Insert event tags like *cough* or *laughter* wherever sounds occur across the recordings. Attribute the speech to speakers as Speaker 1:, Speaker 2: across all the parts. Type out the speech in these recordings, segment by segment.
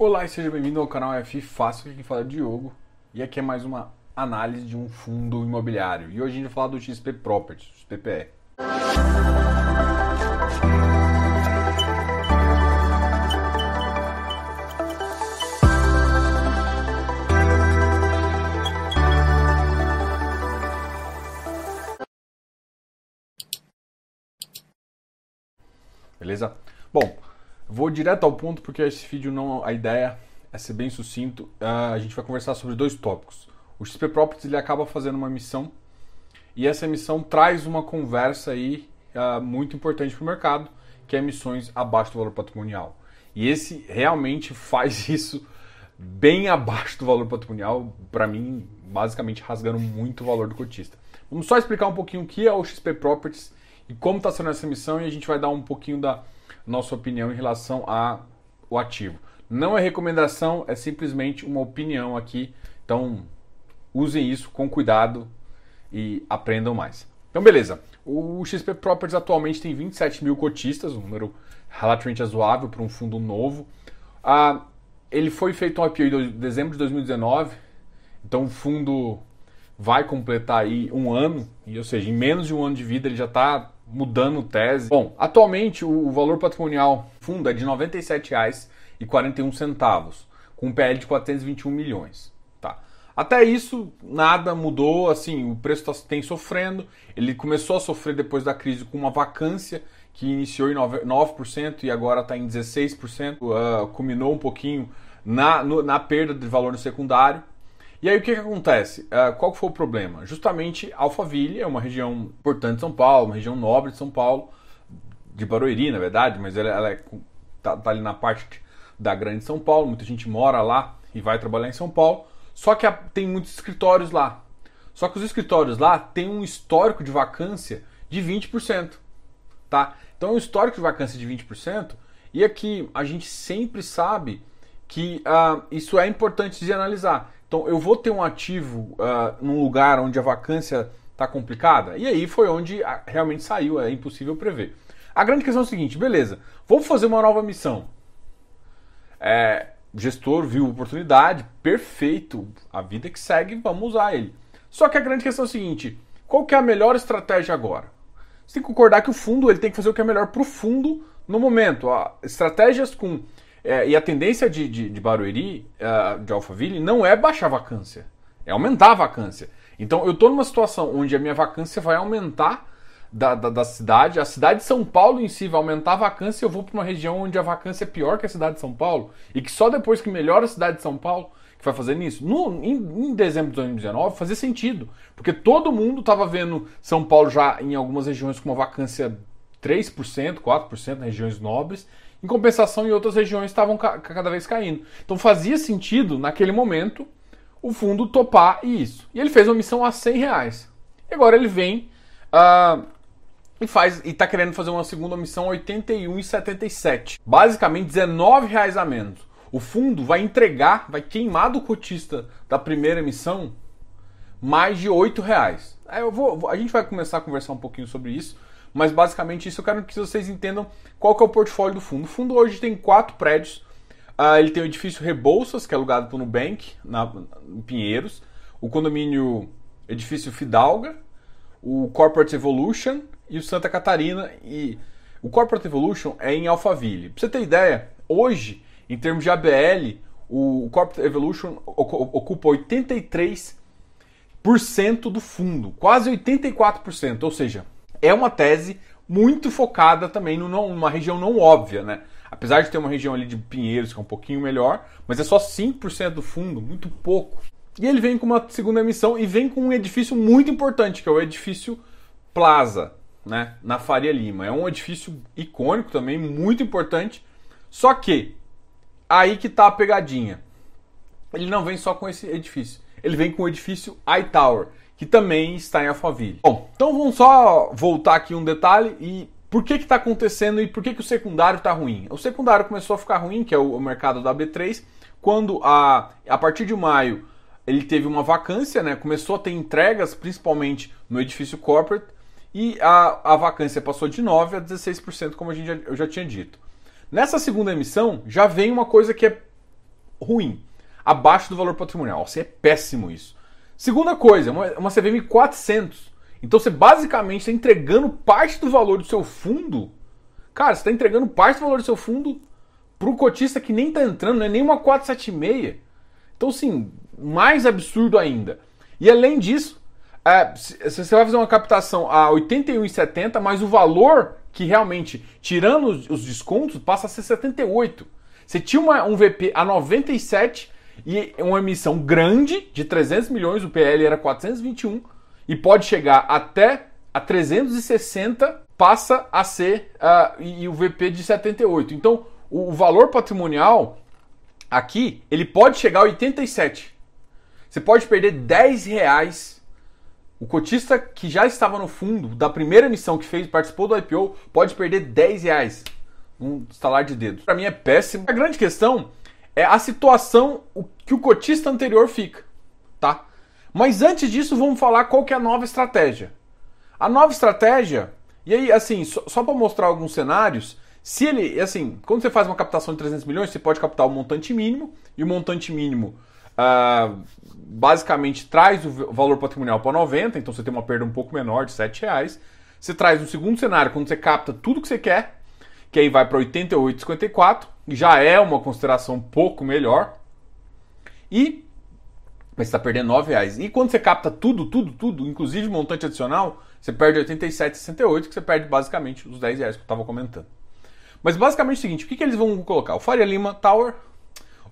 Speaker 1: Olá e seja bem-vindo ao canal F Fácil, aqui fala é Diogo. E aqui é mais uma análise de um fundo imobiliário. E hoje a gente vai falar do XP Properties, XPPE. Beleza? Bom, vou direto ao ponto porque esse vídeo não. A ideia é ser bem sucinto. Uh, a gente vai conversar sobre dois tópicos. O XP Properties ele acaba fazendo uma missão e essa missão traz uma conversa aí uh, muito importante para o mercado, que é emissões abaixo do valor patrimonial. E esse realmente faz *laughs* isso bem abaixo do valor patrimonial, para mim, basicamente rasgando muito o valor do cotista. Vamos só explicar um pouquinho o que é o XP Properties e como está sendo essa missão e a gente vai dar um pouquinho da nossa opinião em relação ao ativo. Não é recomendação, é simplesmente uma opinião aqui. Então, usem isso com cuidado e aprendam mais. Então, beleza. O XP Properties atualmente tem 27 mil cotistas, um número relativamente razoável para um fundo novo. Ah, ele foi feito um IPO em dezembro de 2019, então o fundo vai completar aí um ano, e, ou seja, em menos de um ano de vida ele já está mudando tese. Bom, atualmente o, valor patrimonial fundo é de R$ 97,41, com um PL de 421 milhões. Tá. Até isso, nada mudou, assim, o preço tá, tem sofrendo. Ele começou a sofrer depois da crise com uma vacância que iniciou em 9% e agora está em 16%, uh, culminou um pouquinho na, no, na perda de valor no secundário. E aí o que, que acontece? Uh, qual foi o problema? Justamente Alphaville é uma região importante de São Paulo, uma região nobre de São Paulo, de Barueri, na verdade, mas ela, ela é, tá, tá, ali na parte da grande São Paulo, muita gente mora lá e vai trabalhar em São Paulo, só que a, tem muitos escritórios lá. Só que os escritórios lá têm um histórico de vacância de 20%, tá? Então, um histórico de vacância de 20%, e aqui a gente sempre sabe que uh, isso é importante de analisar. Então, eu vou ter um ativo uh, num lugar onde a vacância está complicada? E aí foi onde ah, realmente saiu, é impossível prever. A grande questão é o seguinte: beleza, vamos fazer uma nova missão. É, o gestor viu a oportunidade, perfeito, a vida que segue, vamos usar ele. Só que a grande questão é o seguinte: qual que é a melhor estratégia agora? Você tem que concordar que o fundo ele tem que fazer o que é melhor para o fundo no momento. Ó, estratégias com é, e a tendência de, de, de Barueri, uh, de Alphaville, não é baixar a vacância, é aumentar a vacância. Então eu estou numa situação onde a minha vacância vai aumentar da, da, da, cidade, a cidade de São Paulo em si vai aumentar a vacância eu vou para uma região onde a vacância é pior que a cidade de São Paulo e que só depois que melhora a cidade de São Paulo que vai fazer nisso. No, em, em dezembro de 2019 fazia sentido, porque todo mundo estava vendo São Paulo já em algumas regiões com uma vacância 3%, 4% nas regiões nobres em compensação, em outras regiões estavam ca cada vez caindo. Então fazia sentido, naquele momento, o fundo topar isso. E ele fez uma missão a 100 reais. E agora ele vem uh, e faz e está querendo fazer uma segunda missão a 81,77. Basicamente 19 reais a menos. O fundo vai entregar, vai queimar do cotista da primeira emissão mais de 8 reais. Eu vou, a gente vai começar a conversar um pouquinho sobre isso. Mas basicamente isso eu quero que vocês entendam qual que é o portfólio do fundo. O fundo hoje tem quatro prédios. Uh, ele tem o edifício Rebouças, que é alugado pelo Nubank, na, em Pinheiros. O condomínio Edifício Fidalga. O Corporate Evolution e o Santa Catarina. E o Corporate Evolution é em Alphaville. Pra você ter ideia, hoje, em termos de ABL, o Corporate Evolution ocupa 83% do fundo, quase 84%, ou seja, é uma tese muito focada também numa região não óbvia, né? Apesar de ter uma região ali de Pinheiros que é um pouquinho melhor, mas é só 5% do fundo, muito pouco. E ele vem com uma segunda emissão e vem com um edifício muito importante, que é o edifício Plaza, né, na Faria Lima. É um edifício icônico também, muito importante. Só que aí que tá a pegadinha. Ele não vem só com esse edifício. Ele vem com o edifício iTower, que também está em Alphaville. Bom, então vamos só voltar aqui um detalhe e por que está acontecendo e por que, que o secundário está ruim? O secundário começou a ficar ruim, que é o mercado da B3, quando a, a partir de maio ele teve uma vacância, né? começou a ter entregas, principalmente no edifício corporate, e a, a vacância passou de 9% a 16%, como a gente já, eu já tinha dito. Nessa segunda emissão, já vem uma coisa que é ruim, abaixo do valor patrimonial. Você é péssimo isso. Segunda coisa, uma, uma CVM 400. Então você basicamente está entregando parte do valor do seu fundo. Cara, você está entregando parte do valor do seu fundo para o cotista que nem está entrando, não é nem uma 476. Então, sim, mais absurdo ainda. E além disso, é, você vai fazer uma captação a 81,70, mas o valor que realmente, tirando os, os, descontos, passa a ser 78. Você tinha uma, um VP a 97 e uma emissão grande de 300 milhões, o PL era 421 e pode chegar até a 360, passa a ser uh, e o VP de 78. Então, o, valor patrimonial aqui, ele pode chegar a 87. Você pode perder 10 reais. O cotista que já estava no fundo da primeira emissão que fez, participou do IPO, pode perder 10 reais. Um estalar de dedos. Para mim é péssimo. A grande questão é a situação que o cotista anterior fica, tá? Mas antes disso, vamos falar qual que é a nova estratégia. A nova estratégia, e aí, assim, só, só para mostrar alguns cenários, se ele, assim, quando você faz uma captação de 300 milhões, você pode captar o montante mínimo, e o montante mínimo uh, basicamente traz o valor patrimonial para 90, então você tem uma perda um pouco menor de 7 reais. Você traz um segundo cenário, quando você capta tudo que você quer, que aí vai para 88,54, já é uma consideração um pouco melhor. E mas está perdendo 9 reais. E quando você capta tudo, tudo, tudo, inclusive montante adicional, você perde 87,68, que você perde basicamente os 10 reais que eu estava comentando. Mas basicamente é o seguinte, o que, que eles vão colocar? O Faria Lima Tower,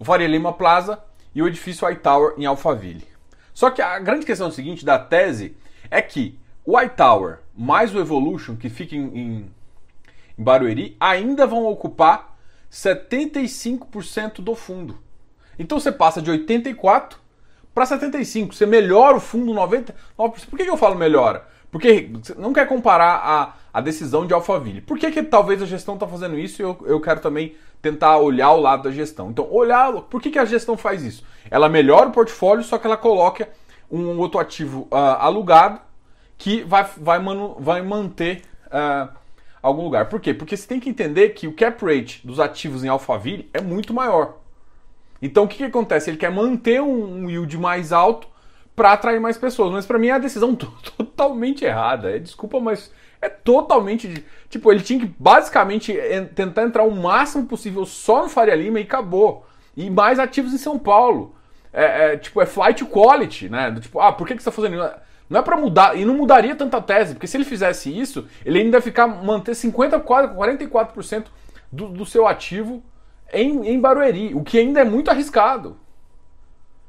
Speaker 1: o Faria Lima Plaza e o edifício iTower em Alphaville. Só que a grande questão é o seguinte da tese é que o iTower mais o Evolution, que fica em, em, em Barueri, ainda vão ocupar 75% do fundo. Então você passa de 84 para 75. Você melhora o fundo 90. Por que, eu falo melhora? Porque não quer comparar a, a decisão de Alphaville. Por que, que talvez a gestão está fazendo isso e eu, eu quero também tentar olhar o lado da gestão? Então, olhar. Por que, que a gestão faz isso? Ela melhora o portfólio, só que ela coloca um outro ativo uh, alugado que vai, vai, manu, vai manter uh, algum lugar. Por quê? Porque você tem que entender que o cap rate dos ativos em Alphaville é muito maior. Então o que, que acontece? Ele quer manter um yield mais alto para atrair mais pessoas. Mas para mim é a decisão *laughs* totalmente errada. É, desculpa, mas é totalmente. Tipo, ele tinha que basicamente tentar entrar o máximo possível só no Faria Lima e acabou. E mais ativos em São Paulo. É, é tipo, é flight quality, né? Tipo, ah, por que, que você está fazendo isso? Não é para mudar, e não mudaria tanta tese, porque se ele fizesse isso, ele ainda ia ficar, manter 50, 44% do, do seu ativo em, em Barueri, o que ainda é muito arriscado.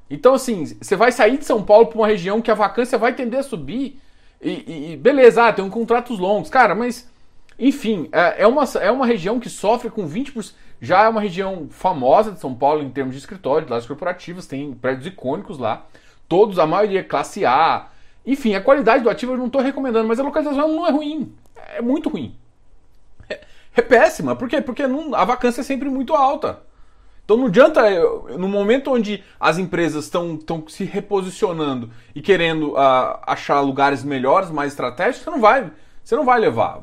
Speaker 1: Então, assim, você vai sair de São Paulo para uma região que a vacância vai tender a subir. E, e beleza, ah, tem um contratos longos. Cara, mas, enfim, é, é, uma, é uma região que sofre com 20%. Já é uma região famosa de São Paulo em termos de escritório, de lajes corporativas, tem prédios icônicos lá. Todos, a maioria, classe A. Enfim, a qualidade do ativo eu não estou recomendando, mas a localização não é ruim. É muito ruim é péssima. Por quê? Porque não, a vacância é sempre muito alta. Então não adianta, no momento onde as empresas estão se reposicionando e querendo uh, achar lugares melhores, mais estratégicos, você não vai, você não vai levar.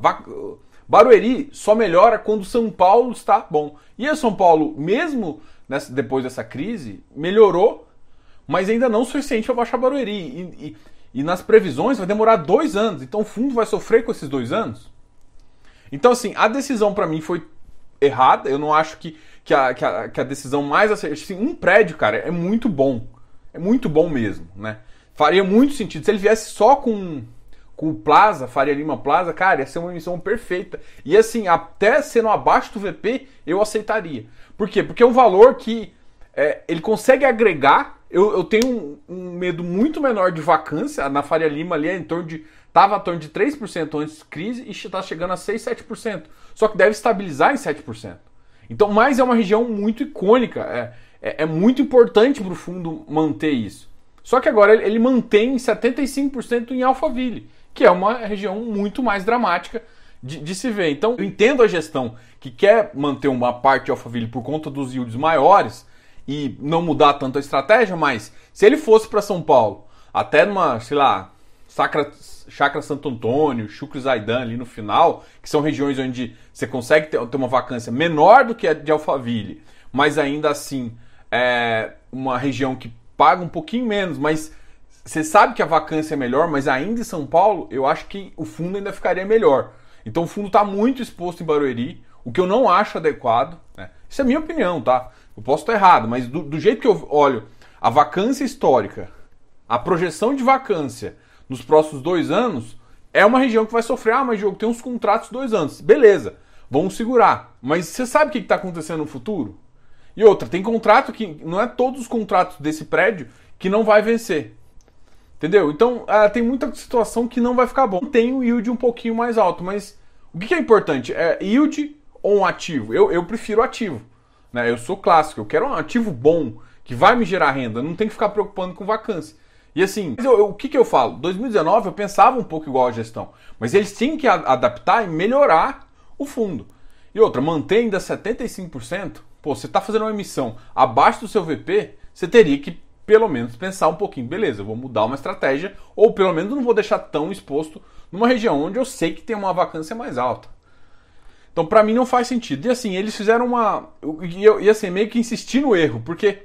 Speaker 1: Barueri só melhora quando São Paulo está bom. E a São Paulo, mesmo nessa, depois dessa crise, melhorou, mas ainda não o suficiente para baixar Barueri. E, e, e nas previsões vai demorar dois anos. Então o fundo vai sofrer com esses dois anos. Então, assim, a decisão para mim foi errada. Eu não acho que, que, a, que, a, que a decisão mais acertada. Assim, um prédio, cara, é muito bom. É muito bom mesmo, né? Faria muito sentido. Se ele viesse só com, com o Plaza, Faria Lima Plaza, cara, ia ser uma emissão perfeita. E assim, até sendo abaixo do VP, eu aceitaria. Por quê? Porque é um valor que é, ele consegue agregar. Eu, eu tenho um, um, medo muito menor de vacância. Na Faria Lima ali é em torno de Estava em torno de 3% antes da crise e está chegando a 6, 7%. Só que deve estabilizar em 7%. Então, mas é uma região muito icônica. É, é, é muito importante para o fundo manter isso. Só que agora ele, ele mantém 75% em Alphaville, que é uma região muito mais dramática de, de, se ver. Então, eu entendo a gestão que quer manter uma parte de Alphaville por conta dos yields maiores e não mudar tanto a estratégia, mas se ele fosse para São Paulo, até numa, sei lá, Sacra, Chacra Santo Antônio, Chucre Zaidan ali no final, que são regiões onde você consegue ter, ter uma vacância menor do que a de Alphaville, mas ainda assim é, uma região que paga um pouquinho menos, mas você sabe que a vacância é melhor, mas ainda em São Paulo, eu acho que o fundo ainda ficaria melhor. Então o fundo está muito exposto em Barueri, o que eu não acho adequado. Né? Isso é minha opinião, tá? Eu posso estar errado, mas do, do jeito que eu olho a vacância histórica, a projeção de vacância nos próximos dois anos, é uma região que vai sofrer. Ah, mas jogo tem uns contratos dois anos. Beleza, vamos segurar. Mas você sabe o que está acontecendo no futuro? E outra, tem contrato que não é todos os contratos desse prédio que não vai vencer. Entendeu? Então, uh, tem muita situação que não vai ficar bom. Tem o yield um pouquinho mais alto, mas o que, que é importante? É yield ou um ativo? Eu, eu prefiro ativo. Né? Eu sou clássico, eu quero um ativo bom, que vai me gerar renda, não tem que ficar preocupando com vacância. E assim, eu, eu, o que, que eu falo? 2019 eu pensava um pouco igual a gestão, mas eles tinham que a, adaptar e melhorar o fundo. E outra, manter ainda 75%, pô, você está fazendo uma emissão abaixo do seu VP, você teria que pelo menos pensar um pouquinho, beleza, eu vou mudar uma estratégia, ou pelo menos não vou deixar tão exposto numa região onde eu sei que tem uma vacância mais alta. Então, para mim, não faz sentido. E assim, eles fizeram uma. E, eu, e assim, meio que insistir no erro, porque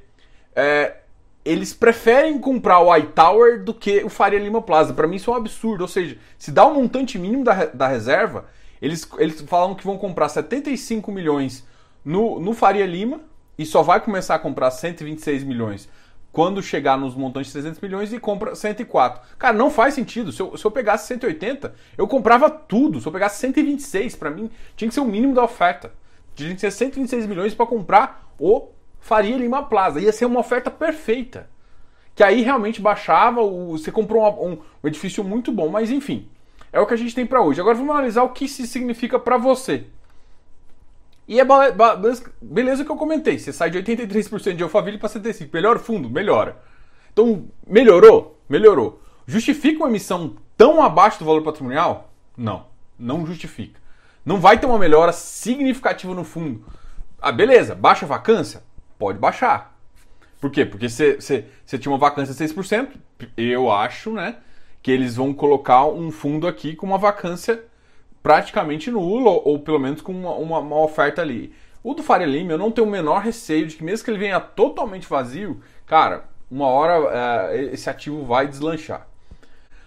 Speaker 1: é, eles preferem comprar o iTower do que o Faria Lima Plaza. Para mim, isso é um absurdo. Ou seja, se dá o um montante mínimo da, da reserva, eles, eles falam que vão comprar 75 milhões no, no Faria Lima e só vai começar a comprar 126 milhões quando chegar nos montantes de 300 milhões e compra 104. Cara, não faz sentido. Se eu, se eu pegasse 180, eu comprava tudo. Se eu pegasse 126, para mim, tinha que ser o mínimo da oferta. Tinha que ser 126 milhões para comprar o Faria Lima Plaza. Ia ser uma oferta perfeita. Que aí realmente baixava, o, você comprou um, um edifício muito bom. Mas enfim, é o que a gente tem para hoje. Agora vamos analisar o que isso significa para você. E é beleza que eu comentei. Você sai de 83% de Alphaville para 75%. Melhora o fundo? Melhora. Então, melhorou? Melhorou. Justifica uma emissão tão abaixo do valor patrimonial? Não. Não justifica. Não vai ter uma melhora significativa no fundo. Ah, beleza. Baixa a vacância? Pode baixar. Por quê? Porque você tinha uma vacância de 6%. Eu acho, né? Que eles vão colocar um fundo aqui com uma vacância praticamente nulo, ou, pelo menos com uma, uma, uma, oferta ali. O do Faria Lima, eu não tenho o menor receio de que, mesmo que ele venha totalmente vazio, cara, uma hora é, esse ativo vai deslanchar.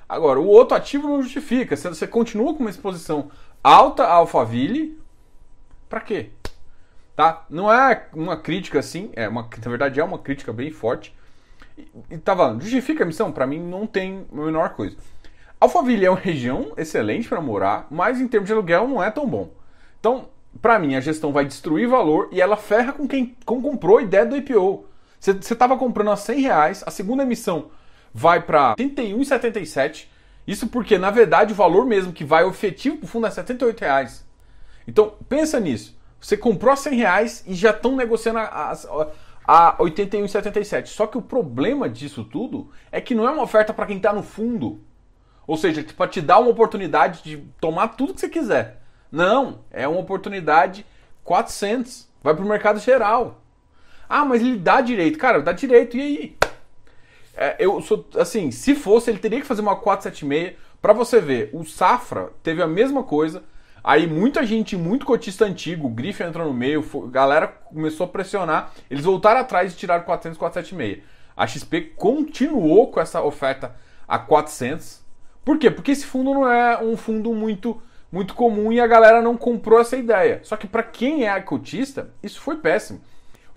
Speaker 1: Agora, o outro ativo não justifica. Se você continua com uma exposição alta a Alphaville, para quê? Tá? Não é uma crítica assim, é uma, na verdade é uma crítica bem forte. E, e tá justifica a missão? Para mim não tem a menor coisa. Alphaville é uma região excelente para morar, mas em termos de aluguel não é tão bom. Então, para mim, a gestão vai destruir valor e ela ferra com quem com comprou a ideia do IPO. Você estava comprando a 100 reais, a segunda emissão vai para 81,77. Isso porque, na verdade, o valor mesmo que vai o efetivo para o fundo é 78 reais. Então, pensa nisso. Você comprou a 100 reais e já estão negociando a, a, a 81,77. Só que o problema disso tudo é que não é uma oferta para quem está no fundo. Ou seja, para te dar uma oportunidade de tomar tudo que você quiser. Não, é uma oportunidade 400. Vai para o mercado geral. Ah, mas ele dá direito. Cara, dá direito. E aí? É, eu sou assim, se fosse, ele teria que fazer uma 476 para você ver. O Safra teve a mesma coisa. Aí muita gente, muito cotista antigo, o Griffin entrou no meio, a galera começou a pressionar. Eles voltaram atrás e tiraram 400, 476. A XP continuou com essa oferta a 400 por quê? Porque esse fundo não é um fundo muito muito comum e a galera não comprou essa ideia. Só que para quem é cotista, isso foi péssimo.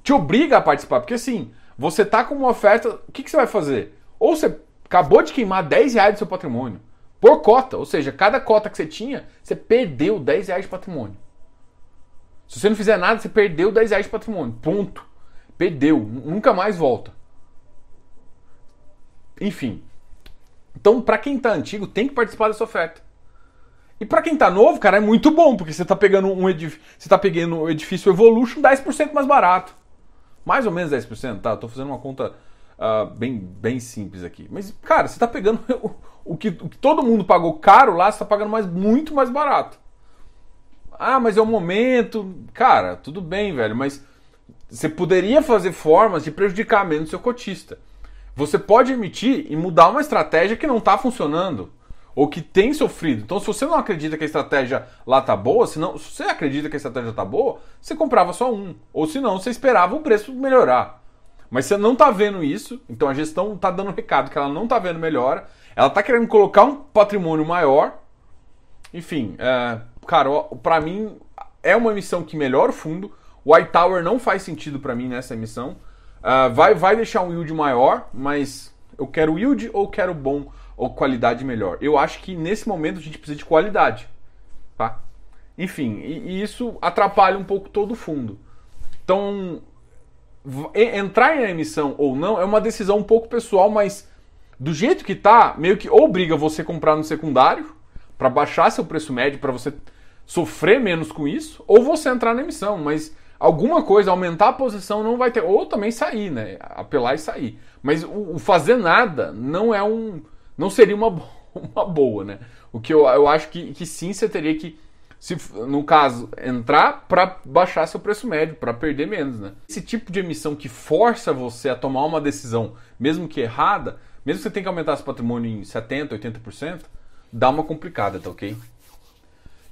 Speaker 1: Te obriga a participar, porque assim, você tá com uma oferta, o que, que você vai fazer? Ou você acabou de queimar 10 reais do seu patrimônio por cota, ou seja, cada cota que você tinha, você perdeu 10 reais de patrimônio. Se você não fizer nada, você perdeu 10 reais de patrimônio. Ponto. Perdeu. Nunca mais volta. Enfim, então, para quem tá antigo, tem que participar dessa oferta. E para quem tá novo, cara, é muito bom, porque você tá pegando um edifício, você tá pegando o edifício Evolution 10% mais barato. Mais ou menos 10%, tá? Eu tô fazendo uma conta uh, bem, bem simples aqui. Mas, cara, você tá pegando *laughs* o, o, que, o que todo mundo pagou caro lá, você tá pagando mais, muito mais barato. Ah, mas é o momento. Cara, tudo bem, velho, mas você poderia fazer formas de prejudicar menos o seu cotista. Você pode emitir e mudar uma estratégia que não está funcionando ou que tem sofrido. Então, se você não acredita que a estratégia lá tá boa, se, não, se você acredita que a estratégia tá boa, você comprava só um. Ou se não, você esperava o preço melhorar. Mas você não está vendo isso, então a gestão está dando recado que ela não está vendo melhora, ela está querendo colocar um patrimônio maior. Enfim, é, cara, para mim é uma emissão que melhora o fundo. O White Tower não faz sentido para mim nessa emissão. Uh, vai, vai deixar um yield maior, mas eu quero yield ou quero bom ou qualidade melhor? Eu acho que nesse momento a gente precisa de qualidade. Tá? Enfim, e, e isso atrapalha um pouco todo o fundo. Então, entrar em emissão ou não é uma decisão um pouco pessoal, mas do jeito que tá, meio que obriga você a comprar no secundário para baixar seu preço médio, para você sofrer menos com isso, ou você entrar na emissão, mas alguma coisa, aumentar a posição não vai ter, ou também sair, né? Apelar e sair. Mas o, o fazer nada não é um. não seria uma, *laughs* uma boa, né? O que eu, eu acho que, que sim você teria que, se, no caso, entrar para baixar seu preço médio, para perder menos, né? Esse tipo de emissão que força você a tomar uma decisão, mesmo que errada, mesmo que você tenha que aumentar seu patrimônio em 70%, 80%, dá uma complicada, tá ok?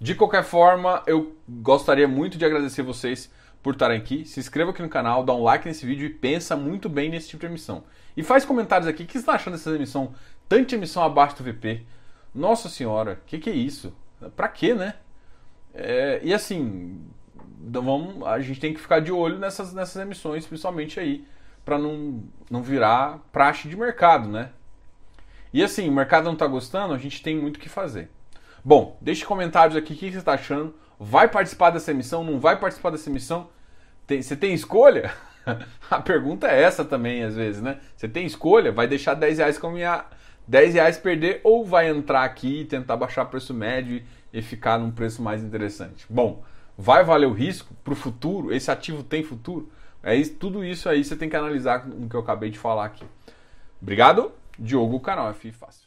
Speaker 1: De qualquer forma, eu gostaria muito de agradecer vocês por estarem aqui. Se inscreva aqui no canal, dá um like nesse vídeo e pensa muito bem nesse tipo de emissão. E faz comentários aqui. O que você está achando dessa emissão? Tanta emissão abaixo do VP. Nossa senhora, o que, que, é isso? Pra quê, né? É, e assim, vamos, a gente tem que ficar de olho nessas, nessas emissões, principalmente aí, para não, não virar praxe de mercado, né? E assim, o mercado não está gostando, a gente tem muito o que fazer. Bom, deixe comentários aqui o que você está achando. Vai participar dessa emissão? Não vai participar dessa emissão? Tem, você tem escolha? *laughs* A pergunta é essa também, às vezes, né? Você tem escolha? Vai deixar 10 reais caminhar, 10 reais perder ou vai entrar aqui e tentar baixar preço médio e ficar num preço mais interessante? Bom, vai valer o risco para o futuro? Esse ativo tem futuro? É isso, tudo isso aí você tem que analisar no que eu acabei de falar aqui. Obrigado, Diogo, canal F Fácil.